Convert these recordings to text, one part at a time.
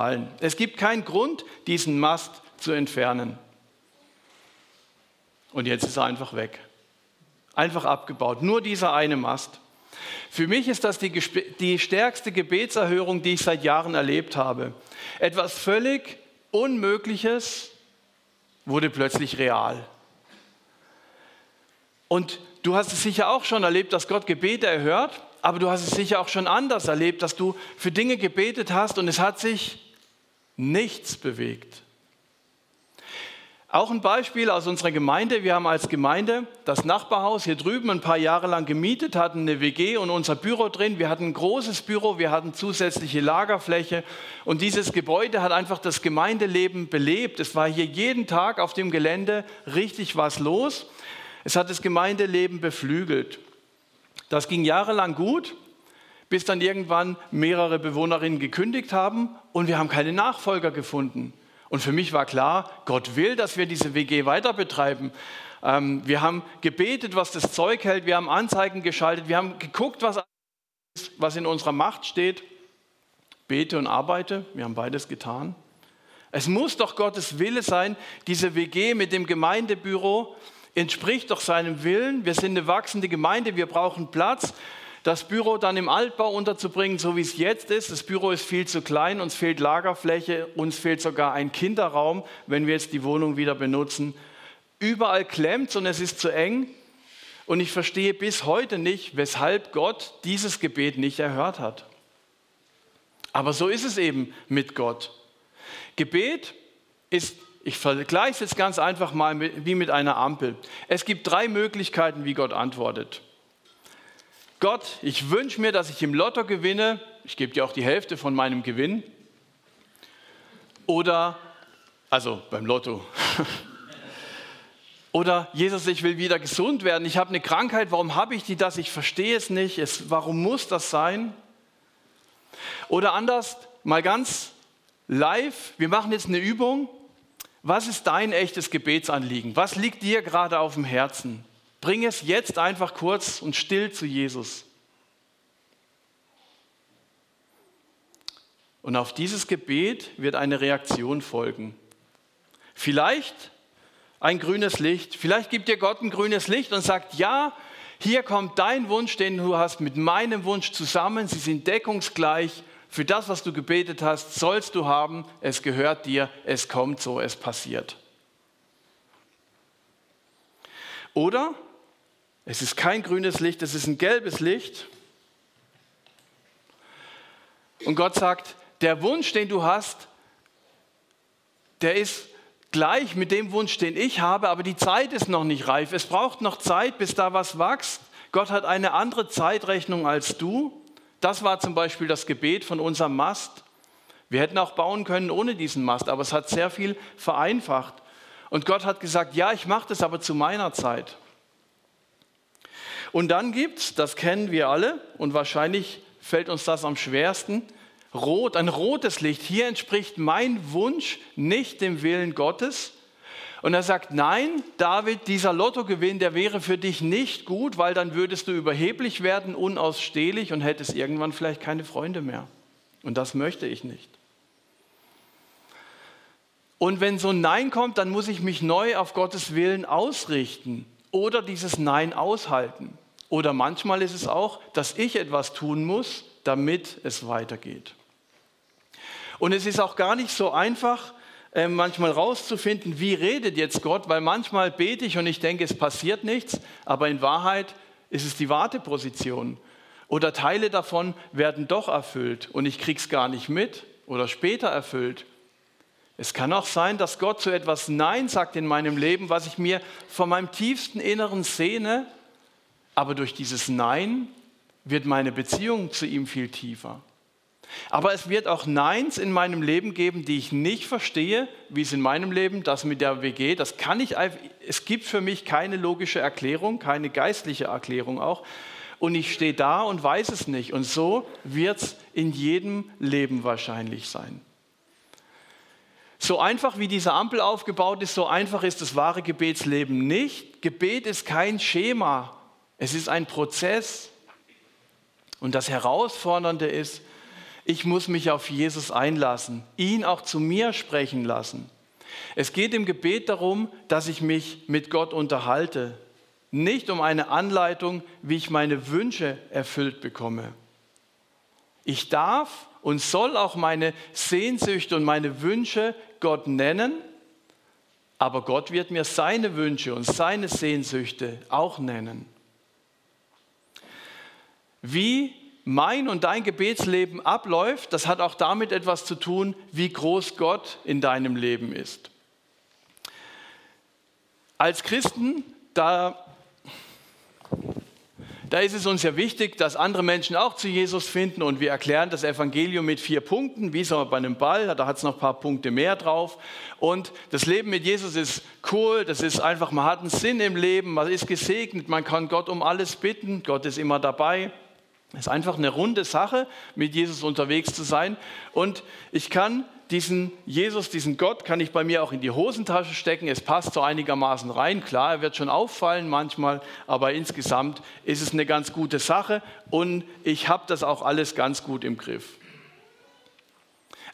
bezahlen. Es gibt keinen Grund, diesen Mast zu entfernen. Und jetzt ist er einfach weg. Einfach abgebaut. Nur dieser eine Mast. Für mich ist das die, die stärkste Gebetserhörung, die ich seit Jahren erlebt habe. Etwas völlig Unmögliches wurde plötzlich real. Und du hast es sicher auch schon erlebt, dass Gott Gebete erhört, aber du hast es sicher auch schon anders erlebt, dass du für Dinge gebetet hast und es hat sich nichts bewegt. Auch ein Beispiel aus unserer Gemeinde. Wir haben als Gemeinde das Nachbarhaus hier drüben ein paar Jahre lang gemietet, hatten eine WG und unser Büro drin. Wir hatten ein großes Büro, wir hatten zusätzliche Lagerfläche und dieses Gebäude hat einfach das Gemeindeleben belebt. Es war hier jeden Tag auf dem Gelände richtig was los. Es hat das Gemeindeleben beflügelt. Das ging jahrelang gut, bis dann irgendwann mehrere Bewohnerinnen gekündigt haben und wir haben keine Nachfolger gefunden. Und für mich war klar, Gott will, dass wir diese WG weiter betreiben. Ähm, wir haben gebetet, was das Zeug hält. Wir haben Anzeigen geschaltet. Wir haben geguckt, was, was in unserer Macht steht. Bete und arbeite. Wir haben beides getan. Es muss doch Gottes Wille sein, diese WG mit dem Gemeindebüro entspricht doch seinem Willen. Wir sind eine wachsende Gemeinde, wir brauchen Platz das Büro dann im Altbau unterzubringen, so wie es jetzt ist. Das Büro ist viel zu klein, uns fehlt Lagerfläche, uns fehlt sogar ein Kinderraum, wenn wir jetzt die Wohnung wieder benutzen. Überall klemmt und es ist zu eng. Und ich verstehe bis heute nicht, weshalb Gott dieses Gebet nicht erhört hat. Aber so ist es eben mit Gott. Gebet ist, ich vergleiche es jetzt ganz einfach mal wie mit einer Ampel. Es gibt drei Möglichkeiten, wie Gott antwortet. Gott, ich wünsche mir, dass ich im Lotto gewinne. Ich gebe dir auch die Hälfte von meinem Gewinn. Oder, also beim Lotto. Oder Jesus, ich will wieder gesund werden. Ich habe eine Krankheit. Warum habe ich die das? Ich verstehe es nicht. Es, warum muss das sein? Oder anders, mal ganz live. Wir machen jetzt eine Übung. Was ist dein echtes Gebetsanliegen? Was liegt dir gerade auf dem Herzen? Bring es jetzt einfach kurz und still zu Jesus. Und auf dieses Gebet wird eine Reaktion folgen. Vielleicht ein grünes Licht. Vielleicht gibt dir Gott ein grünes Licht und sagt, ja, hier kommt dein Wunsch, den du hast, mit meinem Wunsch zusammen. Sie sind deckungsgleich. Für das, was du gebetet hast, sollst du haben. Es gehört dir. Es kommt so. Es passiert. Oder es ist kein grünes Licht, es ist ein gelbes Licht. Und Gott sagt, der Wunsch, den du hast, der ist gleich mit dem Wunsch, den ich habe, aber die Zeit ist noch nicht reif. Es braucht noch Zeit, bis da was wächst. Gott hat eine andere Zeitrechnung als du. Das war zum Beispiel das Gebet von unserem Mast. Wir hätten auch bauen können ohne diesen Mast, aber es hat sehr viel vereinfacht. Und Gott hat gesagt, ja, ich mache das aber zu meiner Zeit. Und dann gibt es, das kennen wir alle und wahrscheinlich fällt uns das am schwersten, rot, ein rotes Licht. Hier entspricht mein Wunsch nicht dem Willen Gottes. Und er sagt, nein, David, dieser Lottogewinn, der wäre für dich nicht gut, weil dann würdest du überheblich werden, unausstehlich und hättest irgendwann vielleicht keine Freunde mehr. Und das möchte ich nicht. Und wenn so ein Nein kommt, dann muss ich mich neu auf Gottes Willen ausrichten oder dieses Nein aushalten. Oder manchmal ist es auch, dass ich etwas tun muss, damit es weitergeht. Und es ist auch gar nicht so einfach, äh, manchmal rauszufinden, wie redet jetzt Gott, weil manchmal bete ich und ich denke, es passiert nichts, aber in Wahrheit ist es die Warteposition. Oder Teile davon werden doch erfüllt und ich krieg's gar nicht mit oder später erfüllt. Es kann auch sein, dass Gott zu etwas Nein sagt in meinem Leben, was ich mir von meinem tiefsten Inneren sehne, aber durch dieses Nein wird meine Beziehung zu ihm viel tiefer. Aber es wird auch Neins in meinem Leben geben, die ich nicht verstehe, wie es in meinem Leben, das mit der WG, das kann ich es gibt für mich keine logische Erklärung, keine geistliche Erklärung auch. Und ich stehe da und weiß es nicht. Und so wird es in jedem Leben wahrscheinlich sein. So einfach wie diese Ampel aufgebaut ist, so einfach ist das wahre Gebetsleben nicht. Gebet ist kein Schema, es ist ein Prozess. Und das Herausfordernde ist, ich muss mich auf Jesus einlassen, ihn auch zu mir sprechen lassen. Es geht im Gebet darum, dass ich mich mit Gott unterhalte, nicht um eine Anleitung, wie ich meine Wünsche erfüllt bekomme. Ich darf und soll auch meine Sehnsüchte und meine Wünsche Gott nennen, aber Gott wird mir seine Wünsche und seine Sehnsüchte auch nennen. Wie mein und dein Gebetsleben abläuft, das hat auch damit etwas zu tun, wie groß Gott in deinem Leben ist. Als Christen, da da ist es uns ja wichtig, dass andere Menschen auch zu Jesus finden und wir erklären das Evangelium mit vier Punkten, wie so bei einem Ball, da hat es noch ein paar Punkte mehr drauf. Und das Leben mit Jesus ist cool, das ist einfach, man hat einen Sinn im Leben, man ist gesegnet, man kann Gott um alles bitten, Gott ist immer dabei. Es ist einfach eine runde Sache, mit Jesus unterwegs zu sein. Und ich kann diesen Jesus, diesen Gott, kann ich bei mir auch in die Hosentasche stecken. Es passt so einigermaßen rein. Klar, er wird schon auffallen manchmal, aber insgesamt ist es eine ganz gute Sache und ich habe das auch alles ganz gut im Griff.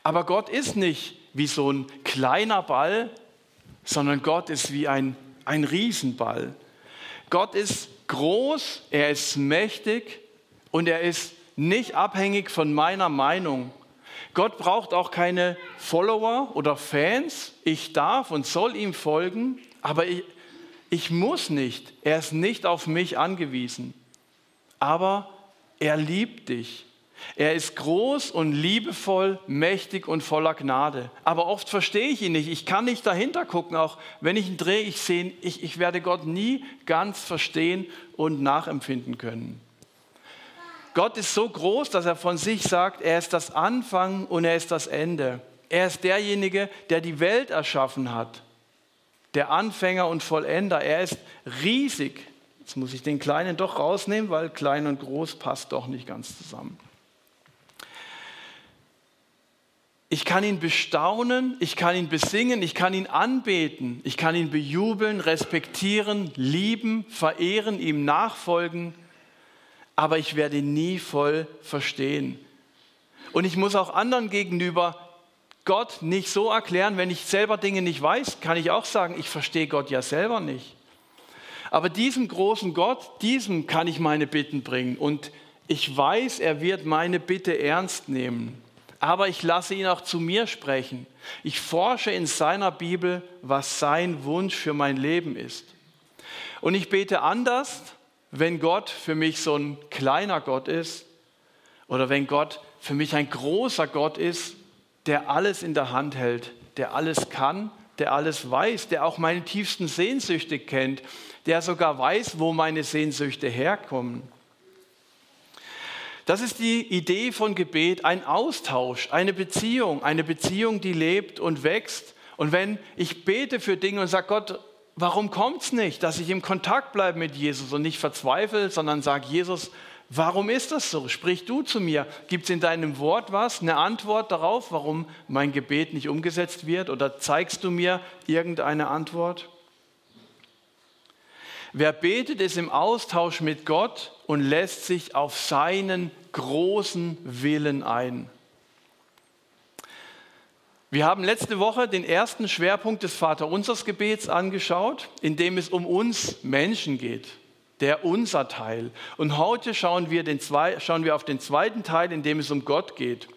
Aber Gott ist nicht wie so ein kleiner Ball, sondern Gott ist wie ein, ein Riesenball. Gott ist groß, er ist mächtig und er ist nicht abhängig von meiner Meinung Gott braucht auch keine Follower oder Fans. Ich darf und soll ihm folgen, aber ich, ich muss nicht. Er ist nicht auf mich angewiesen. Aber er liebt dich. Er ist groß und liebevoll, mächtig und voller Gnade. Aber oft verstehe ich ihn nicht. Ich kann nicht dahinter gucken. Auch wenn ich ihn drehe, ich sehe, ich, ich werde Gott nie ganz verstehen und nachempfinden können. Gott ist so groß, dass er von sich sagt, er ist das Anfang und er ist das Ende. Er ist derjenige, der die Welt erschaffen hat. Der Anfänger und Vollender. Er ist riesig. Jetzt muss ich den Kleinen doch rausnehmen, weil klein und groß passt doch nicht ganz zusammen. Ich kann ihn bestaunen, ich kann ihn besingen, ich kann ihn anbeten, ich kann ihn bejubeln, respektieren, lieben, verehren, ihm nachfolgen aber ich werde nie voll verstehen. Und ich muss auch anderen gegenüber Gott nicht so erklären, wenn ich selber Dinge nicht weiß, kann ich auch sagen, ich verstehe Gott ja selber nicht. Aber diesem großen Gott, diesem kann ich meine Bitten bringen. Und ich weiß, er wird meine Bitte ernst nehmen. Aber ich lasse ihn auch zu mir sprechen. Ich forsche in seiner Bibel, was sein Wunsch für mein Leben ist. Und ich bete anders, wenn Gott für mich so ein kleiner Gott ist oder wenn Gott für mich ein großer Gott ist, der alles in der Hand hält, der alles kann, der alles weiß, der auch meine tiefsten Sehnsüchte kennt, der sogar weiß, wo meine Sehnsüchte herkommen. Das ist die Idee von Gebet, ein Austausch, eine Beziehung, eine Beziehung, die lebt und wächst. Und wenn ich bete für Dinge und sage, Gott, warum kommt es nicht, dass ich im Kontakt bleibe mit Jesus und nicht verzweifle, sondern sage, Jesus, warum ist das so? Sprich du zu mir. Gibt es in deinem Wort was, eine Antwort darauf, warum mein Gebet nicht umgesetzt wird? Oder zeigst du mir irgendeine Antwort? Wer betet, ist im Austausch mit Gott und lässt sich auf seinen großen Willen ein. Wir haben letzte Woche den ersten Schwerpunkt des Vaterunsers Gebets angeschaut, in dem es um uns Menschen geht, der unser Teil. Und heute schauen wir, den zwei, schauen wir auf den zweiten Teil, in dem es um Gott geht.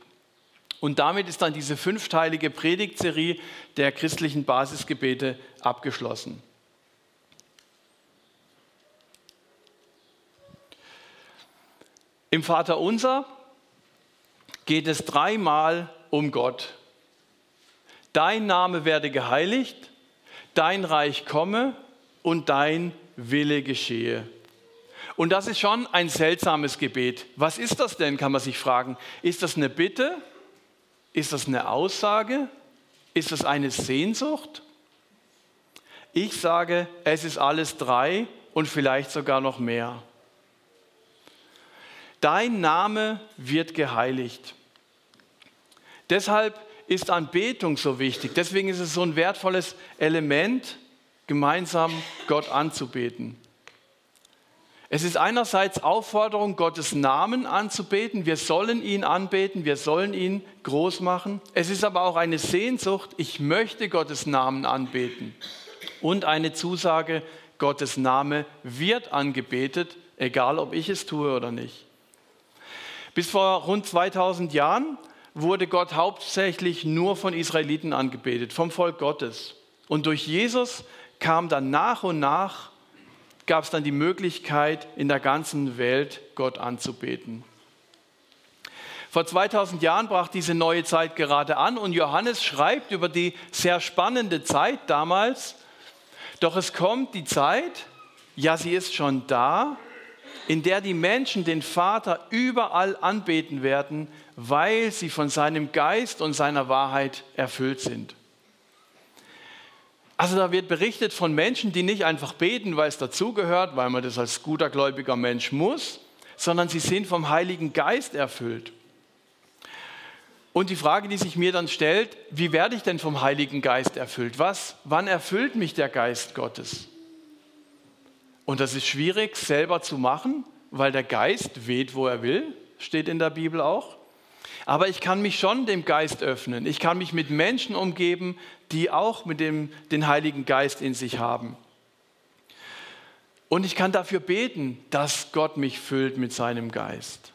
Und damit ist dann diese fünfteilige Predigtserie der christlichen Basisgebete abgeschlossen. Im Vaterunser geht es dreimal um Gott dein Name werde geheiligt, dein Reich komme und dein Wille geschehe. Und das ist schon ein seltsames Gebet. Was ist das denn, kann man sich fragen. Ist das eine Bitte? Ist das eine Aussage? Ist das eine Sehnsucht? Ich sage, es ist alles drei und vielleicht sogar noch mehr. Dein Name wird geheiligt. Deshalb ist Anbetung so wichtig. Deswegen ist es so ein wertvolles Element, gemeinsam Gott anzubeten. Es ist einerseits Aufforderung, Gottes Namen anzubeten. Wir sollen ihn anbeten, wir sollen ihn groß machen. Es ist aber auch eine Sehnsucht, ich möchte Gottes Namen anbeten. Und eine Zusage, Gottes Name wird angebetet, egal ob ich es tue oder nicht. Bis vor rund 2000 Jahren wurde Gott hauptsächlich nur von Israeliten angebetet, vom Volk Gottes. Und durch Jesus kam dann nach und nach gab es dann die Möglichkeit, in der ganzen Welt Gott anzubeten. Vor 2000 Jahren brach diese neue Zeit gerade an und Johannes schreibt über die sehr spannende Zeit damals. Doch es kommt die Zeit, ja sie ist schon da, in der die Menschen den Vater überall anbeten werden, weil sie von seinem Geist und seiner Wahrheit erfüllt sind. Also da wird berichtet von Menschen, die nicht einfach beten, weil es dazugehört, weil man das als guter gläubiger Mensch muss, sondern sie sind vom Heiligen Geist erfüllt. Und die Frage, die sich mir dann stellt, wie werde ich denn vom Heiligen Geist erfüllt? Was, wann erfüllt mich der Geist Gottes? Und das ist schwierig selber zu machen, weil der Geist weht, wo er will, steht in der Bibel auch. Aber ich kann mich schon dem Geist öffnen. Ich kann mich mit Menschen umgeben, die auch mit dem, den Heiligen Geist in sich haben. Und ich kann dafür beten, dass Gott mich füllt mit seinem Geist.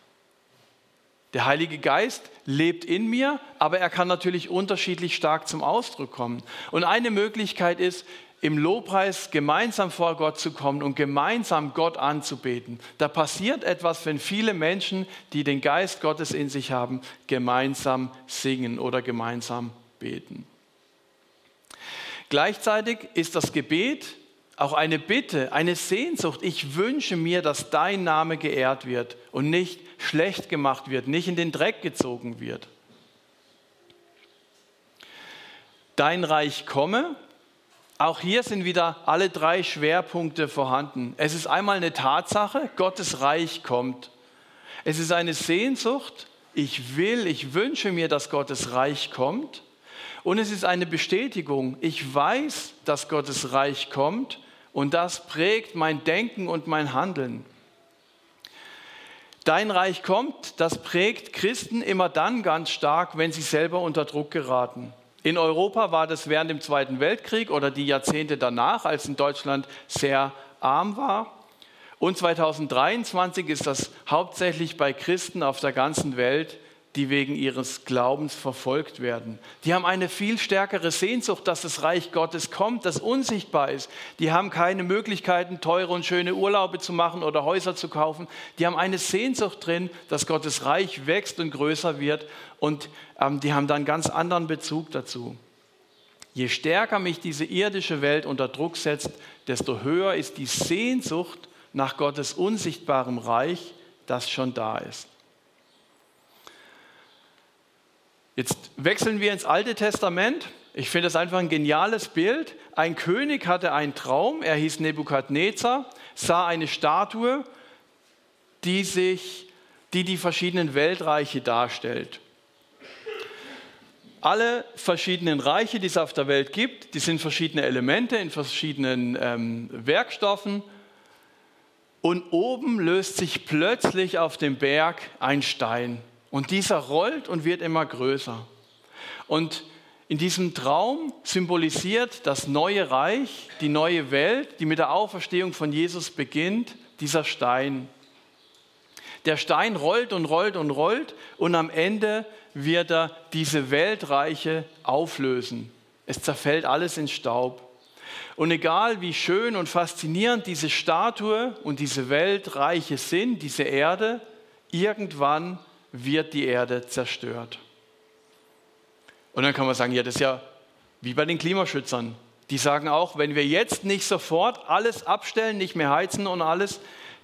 Der Heilige Geist lebt in mir, aber er kann natürlich unterschiedlich stark zum Ausdruck kommen. Und eine Möglichkeit ist, im Lobpreis gemeinsam vor Gott zu kommen und gemeinsam Gott anzubeten. Da passiert etwas, wenn viele Menschen, die den Geist Gottes in sich haben, gemeinsam singen oder gemeinsam beten. Gleichzeitig ist das Gebet auch eine Bitte, eine Sehnsucht. Ich wünsche mir, dass dein Name geehrt wird und nicht schlecht gemacht wird, nicht in den Dreck gezogen wird. Dein Reich komme, auch hier sind wieder alle drei Schwerpunkte vorhanden. Es ist einmal eine Tatsache, Gottes Reich kommt. Es ist eine Sehnsucht, ich will, ich wünsche mir, dass Gottes Reich kommt. Und es ist eine Bestätigung, ich weiß, dass Gottes Reich kommt und das prägt mein Denken und mein Handeln. Dein Reich kommt, das prägt Christen immer dann ganz stark, wenn sie selber unter Druck geraten. In Europa war das während dem Zweiten Weltkrieg oder die Jahrzehnte danach, als in Deutschland sehr arm war. Und 2023 ist das hauptsächlich bei Christen auf der ganzen Welt die wegen ihres Glaubens verfolgt werden. Die haben eine viel stärkere Sehnsucht, dass das Reich Gottes kommt, das unsichtbar ist. Die haben keine Möglichkeiten, teure und schöne Urlaube zu machen oder Häuser zu kaufen. Die haben eine Sehnsucht drin, dass Gottes Reich wächst und größer wird und ähm, die haben dann ganz anderen Bezug dazu. Je stärker mich diese irdische Welt unter Druck setzt, desto höher ist die Sehnsucht nach Gottes unsichtbarem Reich, das schon da ist. Jetzt wechseln wir ins Alte Testament. Ich finde das einfach ein geniales Bild. Ein König hatte einen Traum, er hieß Nebukadnezar, sah eine Statue, die sich, die die verschiedenen Weltreiche darstellt. Alle verschiedenen Reiche, die es auf der Welt gibt, die sind verschiedene Elemente in verschiedenen ähm, Werkstoffen. Und oben löst sich plötzlich auf dem Berg ein Stein. Und dieser rollt und wird immer größer. Und in diesem Traum symbolisiert das neue Reich, die neue Welt, die mit der Auferstehung von Jesus beginnt, dieser Stein. Der Stein rollt und rollt und rollt und am Ende wird er diese Weltreiche auflösen. Es zerfällt alles in Staub. Und egal wie schön und faszinierend diese Statue und diese Weltreiche sind, diese Erde, irgendwann wird die Erde zerstört. Und dann kann man sagen, ja, das ist ja wie bei den Klimaschützern. Die sagen auch, wenn wir jetzt nicht sofort alles abstellen, nicht mehr heizen und alles,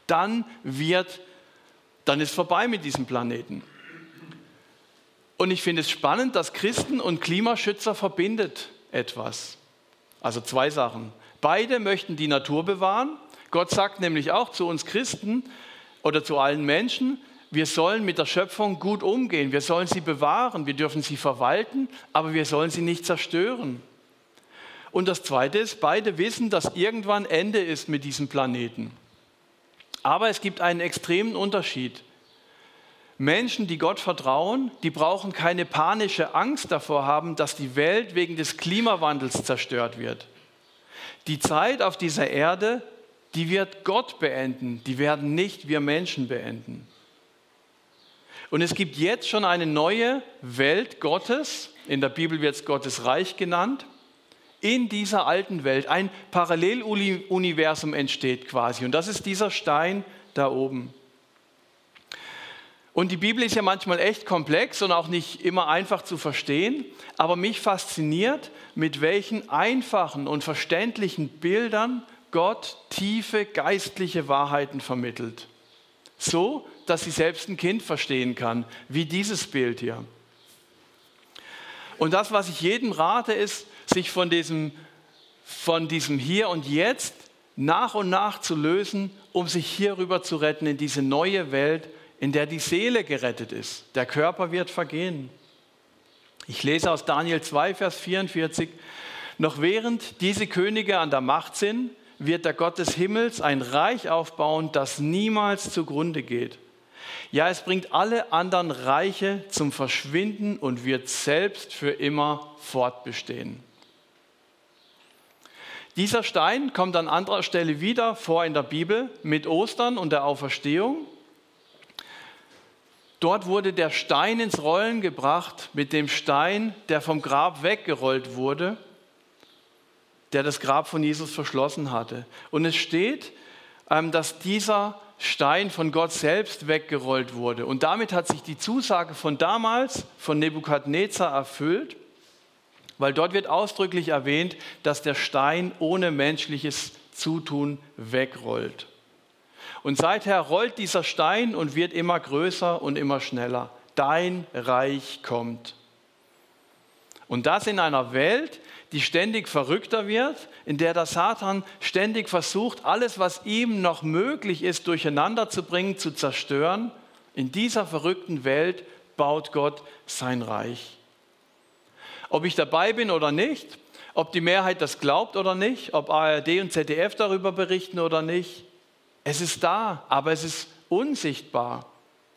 dann wird, dann ist vorbei mit diesem Planeten. Und ich finde es spannend, dass Christen und Klimaschützer verbindet etwas. Also zwei Sachen. Beide möchten die Natur bewahren. Gott sagt nämlich auch zu uns Christen oder zu allen Menschen, wir sollen mit der Schöpfung gut umgehen, wir sollen sie bewahren, wir dürfen sie verwalten, aber wir sollen sie nicht zerstören. Und das Zweite ist, beide wissen, dass irgendwann Ende ist mit diesem Planeten. Aber es gibt einen extremen Unterschied. Menschen, die Gott vertrauen, die brauchen keine panische Angst davor haben, dass die Welt wegen des Klimawandels zerstört wird. Die Zeit auf dieser Erde, die wird Gott beenden, die werden nicht wir Menschen beenden. Und es gibt jetzt schon eine neue Welt Gottes, in der Bibel wird es Gottes Reich genannt, in dieser alten Welt. Ein Paralleluniversum entsteht quasi und das ist dieser Stein da oben. Und die Bibel ist ja manchmal echt komplex und auch nicht immer einfach zu verstehen, aber mich fasziniert, mit welchen einfachen und verständlichen Bildern Gott tiefe geistliche Wahrheiten vermittelt. So, dass sie selbst ein Kind verstehen kann, wie dieses Bild hier. Und das, was ich jedem rate, ist, sich von diesem, von diesem Hier und Jetzt nach und nach zu lösen, um sich hierüber zu retten in diese neue Welt, in der die Seele gerettet ist. Der Körper wird vergehen. Ich lese aus Daniel 2, Vers 44. Noch während diese Könige an der Macht sind, wird der Gott des Himmels ein Reich aufbauen, das niemals zugrunde geht. Ja, es bringt alle anderen Reiche zum Verschwinden und wird selbst für immer fortbestehen. Dieser Stein kommt an anderer Stelle wieder vor in der Bibel mit Ostern und der Auferstehung. Dort wurde der Stein ins Rollen gebracht mit dem Stein, der vom Grab weggerollt wurde, der das Grab von Jesus verschlossen hatte. Und es steht, ähm, dass dieser Stein von Gott selbst weggerollt wurde. Und damit hat sich die Zusage von damals, von Nebukadnezar, erfüllt, weil dort wird ausdrücklich erwähnt, dass der Stein ohne menschliches Zutun wegrollt. Und seither rollt dieser Stein und wird immer größer und immer schneller. Dein Reich kommt. Und das in einer Welt, die ständig verrückter wird, in der der Satan ständig versucht, alles, was ihm noch möglich ist, durcheinander zu bringen, zu zerstören. In dieser verrückten Welt baut Gott sein Reich. Ob ich dabei bin oder nicht, ob die Mehrheit das glaubt oder nicht, ob ARD und ZDF darüber berichten oder nicht, es ist da, aber es ist unsichtbar.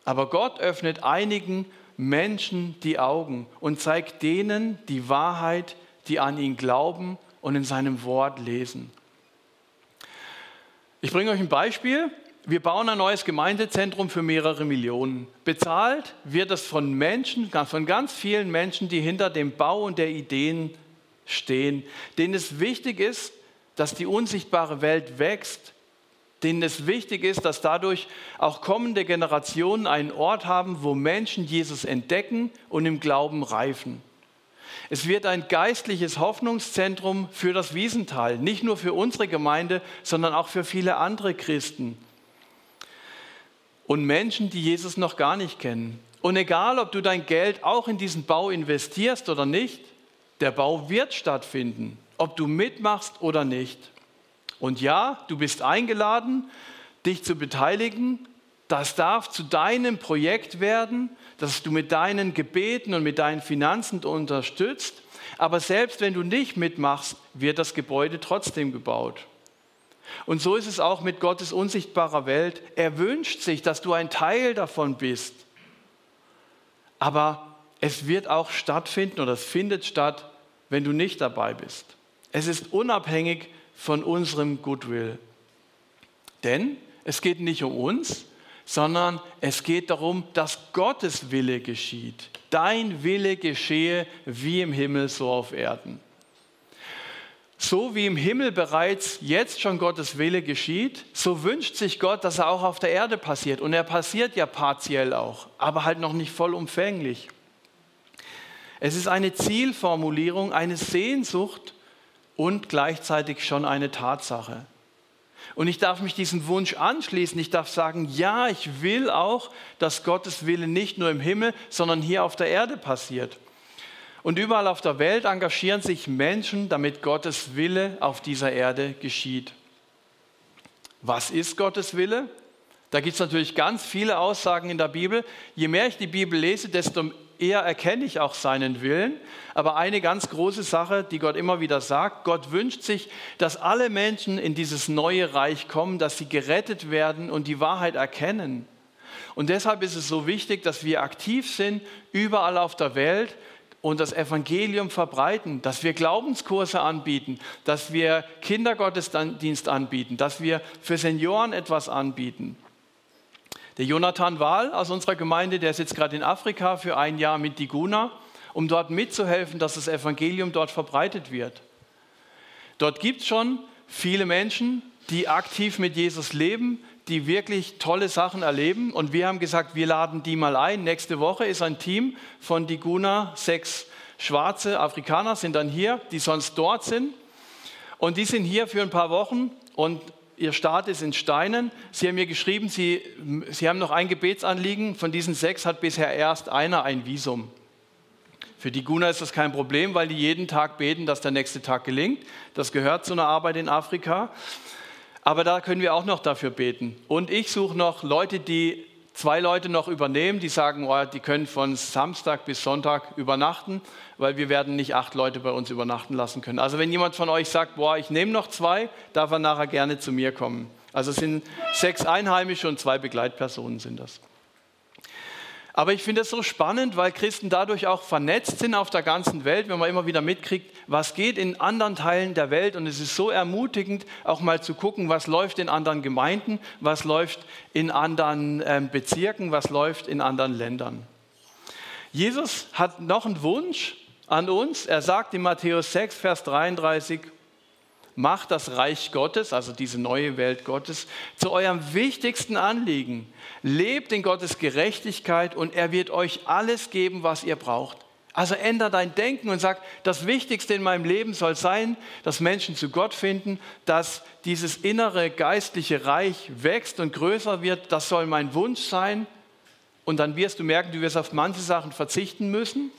Aber Gott öffnet einigen Menschen die Augen und zeigt denen die Wahrheit, die an ihn glauben und in seinem Wort lesen. Ich bringe euch ein Beispiel. Wir bauen ein neues Gemeindezentrum für mehrere Millionen. Bezahlt wird es von Menschen, von ganz vielen Menschen, die hinter dem Bau und der Ideen stehen, denen es wichtig ist, dass die unsichtbare Welt wächst, denen es wichtig ist, dass dadurch auch kommende Generationen einen Ort haben, wo Menschen Jesus entdecken und im Glauben reifen. Es wird ein geistliches Hoffnungszentrum für das Wiesental, nicht nur für unsere Gemeinde, sondern auch für viele andere Christen und Menschen, die Jesus noch gar nicht kennen. Und egal, ob du dein Geld auch in diesen Bau investierst oder nicht, der Bau wird stattfinden, ob du mitmachst oder nicht. Und ja, du bist eingeladen, dich zu beteiligen. Das darf zu deinem Projekt werden, dass du mit deinen Gebeten und mit deinen Finanzen unterstützt. Aber selbst wenn du nicht mitmachst, wird das Gebäude trotzdem gebaut. Und so ist es auch mit Gottes unsichtbarer Welt. Er wünscht sich, dass du ein Teil davon bist. Aber es wird auch stattfinden oder es findet statt, wenn du nicht dabei bist. Es ist unabhängig von unserem Goodwill. Denn es geht nicht um uns, sondern es geht darum, dass Gottes Wille geschieht. Dein Wille geschehe wie im Himmel, so auf Erden. So wie im Himmel bereits jetzt schon Gottes Wille geschieht, so wünscht sich Gott, dass er auch auf der Erde passiert. Und er passiert ja partiell auch, aber halt noch nicht vollumfänglich. Es ist eine Zielformulierung, eine Sehnsucht und gleichzeitig schon eine Tatsache. Und ich darf mich diesem Wunsch anschließen. Ich darf sagen, ja, ich will auch, dass Gottes Wille nicht nur im Himmel, sondern hier auf der Erde passiert. Und überall auf der Welt engagieren sich Menschen, damit Gottes Wille auf dieser Erde geschieht. Was ist Gottes Wille? Da gibt es natürlich ganz viele Aussagen in der Bibel. Je mehr ich die Bibel lese, desto eher erkenne ich auch seinen Willen. Aber eine ganz große Sache, die Gott immer wieder sagt, Gott wünscht sich, dass alle Menschen in dieses neue Reich kommen, dass sie gerettet werden und die Wahrheit erkennen. Und deshalb ist es so wichtig, dass wir aktiv sind, überall auf der Welt und das Evangelium verbreiten, dass wir Glaubenskurse anbieten, dass wir Kindergottesdienst anbieten, dass wir für Senioren etwas anbieten. Der Jonathan Wahl aus unserer Gemeinde, der sitzt gerade in Afrika für ein Jahr mit Diguna, um dort mitzuhelfen, dass das Evangelium dort verbreitet wird. Dort gibt es schon viele Menschen, die aktiv mit Jesus leben, die wirklich tolle Sachen erleben. Und wir haben gesagt, wir laden die mal ein. Nächste Woche ist ein Team von Diguna, sechs schwarze Afrikaner sind dann hier, die sonst dort sind. Und die sind hier für ein paar Wochen und ihr Start ist in Steinen. Sie haben mir geschrieben, Sie, Sie haben noch ein Gebetsanliegen. Von diesen sechs hat bisher erst einer ein Visum. Für die Guna ist das kein Problem, weil die jeden Tag beten, dass der nächste Tag gelingt. Das gehört zu einer Arbeit in Afrika. Aber da können wir auch noch dafür beten. Und ich suche noch Leute, die zwei Leute noch übernehmen, die sagen, oh, die können von Samstag bis Sonntag übernachten, weil wir werden nicht acht Leute bei uns übernachten lassen können. Also wenn jemand von euch sagt, boah, ich nehme noch zwei, darf er nachher gerne zu mir kommen. Also es sind sechs Einheimische und zwei Begleitpersonen sind das. Aber ich finde es so spannend, weil Christen dadurch auch vernetzt sind auf der ganzen Welt, wenn man immer wieder mitkriegt, was geht in anderen Teilen der Welt. Und es ist so ermutigend, auch mal zu gucken, was läuft in anderen Gemeinden, was läuft in anderen ähm, Bezirken, was läuft in anderen Ländern. Jesus hat noch einen Wunsch an uns. Er sagt in Matthäus 6, Vers 33, macht das Reich Gottes, also diese neue Welt Gottes, zu eurem wichtigsten Anliegen. Lebt in Gottes Gerechtigkeit und er wird euch alles geben, was ihr braucht. Also ändere dein Denken und sag, das Wichtigste in meinem Leben soll sein, dass Menschen zu Gott finden, dass dieses innere geistliche Reich wächst und größer wird. Das soll mein Wunsch sein. Und dann wirst du merken, du wirst auf manche Sachen verzichten müssen.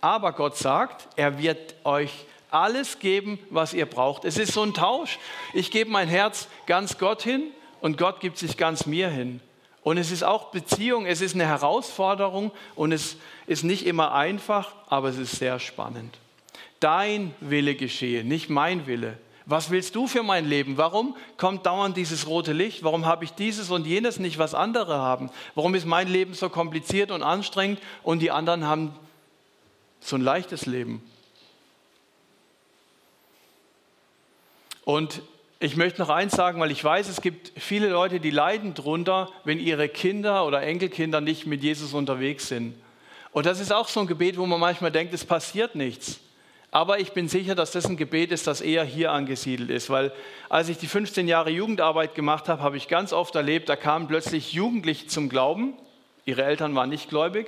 Aber Gott sagt, er wird euch alles geben, was ihr braucht. Es ist so ein Tausch. Ich gebe mein Herz ganz Gott hin und Gott gibt sich ganz mir hin. Und es ist auch Beziehung, es ist eine Herausforderung und es ist nicht immer einfach, aber es ist sehr spannend. Dein Wille geschehe, nicht mein Wille. Was willst du für mein Leben? Warum kommt dauernd dieses rote Licht? Warum habe ich dieses und jenes nicht, was andere haben? Warum ist mein Leben so kompliziert und anstrengend und die anderen haben so ein leichtes Leben? Und ich möchte noch eins sagen, weil ich weiß, es gibt viele Leute, die leiden darunter, wenn ihre Kinder oder Enkelkinder nicht mit Jesus unterwegs sind. Und das ist auch so ein Gebet, wo man manchmal denkt, es passiert nichts. Aber ich bin sicher, dass das ein Gebet ist, das eher hier angesiedelt ist, weil als ich die 15 Jahre Jugendarbeit gemacht habe, habe ich ganz oft erlebt, da kamen plötzlich Jugendliche zum Glauben, ihre Eltern waren nicht gläubig,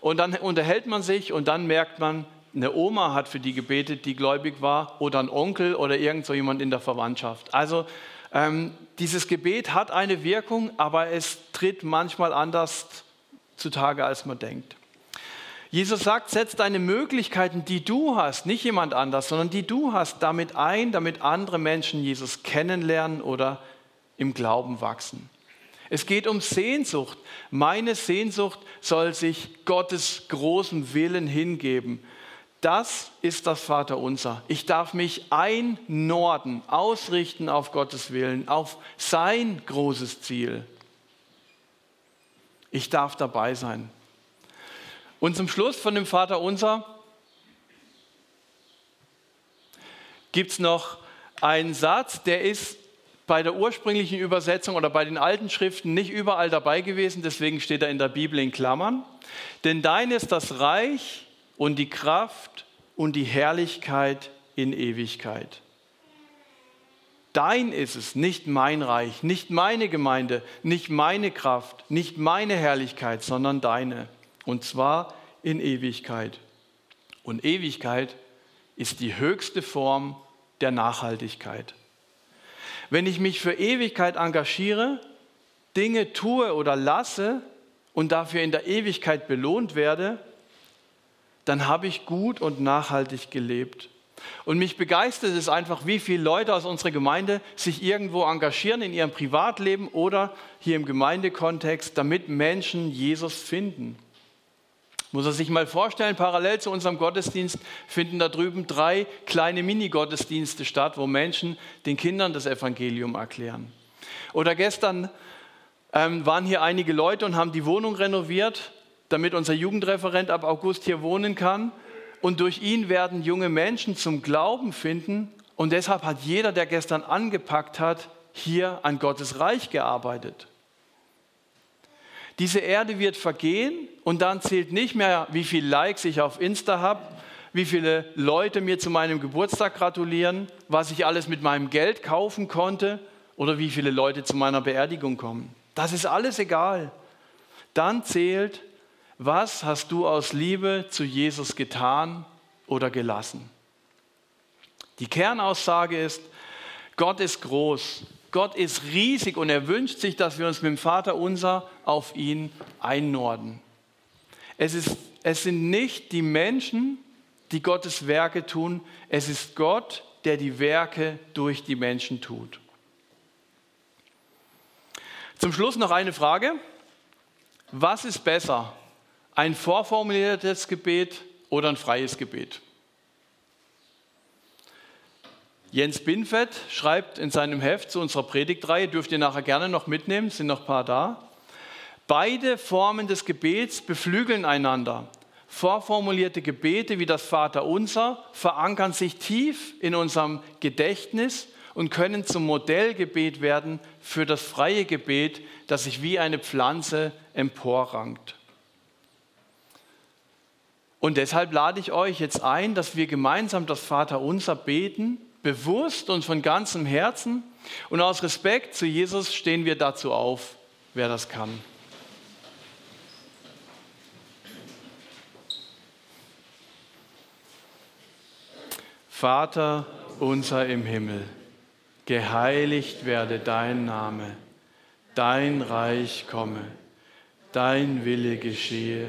und dann unterhält man sich und dann merkt man, eine Oma hat für die gebetet, die gläubig war, oder ein Onkel oder irgend so jemand in der Verwandtschaft. Also ähm, dieses Gebet hat eine Wirkung, aber es tritt manchmal anders zutage, als man denkt. Jesus sagt, setz deine Möglichkeiten, die du hast, nicht jemand anders, sondern die du hast, damit ein, damit andere Menschen Jesus kennenlernen oder im Glauben wachsen. Es geht um Sehnsucht. Meine Sehnsucht soll sich Gottes großem Willen hingeben. Das ist das Vaterunser. Ich darf mich einnorden, ausrichten auf Gottes Willen, auf sein großes Ziel. Ich darf dabei sein. Und zum Schluss von dem Vaterunser gibt es noch einen Satz, der ist bei der ursprünglichen Übersetzung oder bei den alten Schriften nicht überall dabei gewesen, deswegen steht er in der Bibel in Klammern. Denn dein ist das Reich, und die Kraft und die Herrlichkeit in Ewigkeit. Dein ist es, nicht mein Reich, nicht meine Gemeinde, nicht meine Kraft, nicht meine Herrlichkeit, sondern deine. Und zwar in Ewigkeit. Und Ewigkeit ist die höchste Form der Nachhaltigkeit. Wenn ich mich für Ewigkeit engagiere, Dinge tue oder lasse und dafür in der Ewigkeit belohnt werde, dann habe ich gut und nachhaltig gelebt. Und mich begeistert es einfach, wie viele Leute aus unserer Gemeinde sich irgendwo engagieren in ihrem Privatleben oder hier im Gemeindekontext, damit Menschen Jesus finden. Muss er sich mal vorstellen, parallel zu unserem Gottesdienst finden da drüben drei kleine Mini-Gottesdienste statt, wo Menschen den Kindern das Evangelium erklären. Oder gestern ähm, waren hier einige Leute und haben die Wohnung renoviert, damit unser Jugendreferent ab August hier wohnen kann. Und durch ihn werden junge Menschen zum Glauben finden. Und deshalb hat jeder, der gestern angepackt hat, hier an Gottes Reich gearbeitet. Diese Erde wird vergehen und dann zählt nicht mehr, wie viele Likes ich auf Insta habe, wie viele Leute mir zu meinem Geburtstag gratulieren, was ich alles mit meinem Geld kaufen konnte oder wie viele Leute zu meiner Beerdigung kommen. Das ist alles egal. Dann zählt, was hast du aus Liebe zu Jesus getan oder gelassen. Die Kernaussage ist, Gott ist groß, Gott ist riesig und er wünscht sich, dass wir uns mit dem Vater unser auf ihn einnorden. Es, ist, es sind nicht die Menschen, die Gottes Werke tun, es ist Gott, der die Werke durch die Menschen tut. Zum Schluss noch eine Frage. Was ist besser, ein vorformuliertes Gebet oder ein freies Gebet? Jens Binfett schreibt in seinem Heft zu unserer Predigtreihe, dürft ihr nachher gerne noch mitnehmen, sind noch ein paar da. Beide Formen des Gebets beflügeln einander. Vorformulierte Gebete wie das Vaterunser verankern sich tief in unserem Gedächtnis und können zum Modellgebet werden für das freie Gebet, das sich wie eine Pflanze emporrankt. Und deshalb lade ich euch jetzt ein, dass wir gemeinsam das Vaterunser beten, bewusst und von ganzem Herzen. Und aus Respekt zu Jesus stehen wir dazu auf, wer das kann. Vater unser im Himmel geheiligt werde dein Name, dein Reich komme, dein Wille geschehe,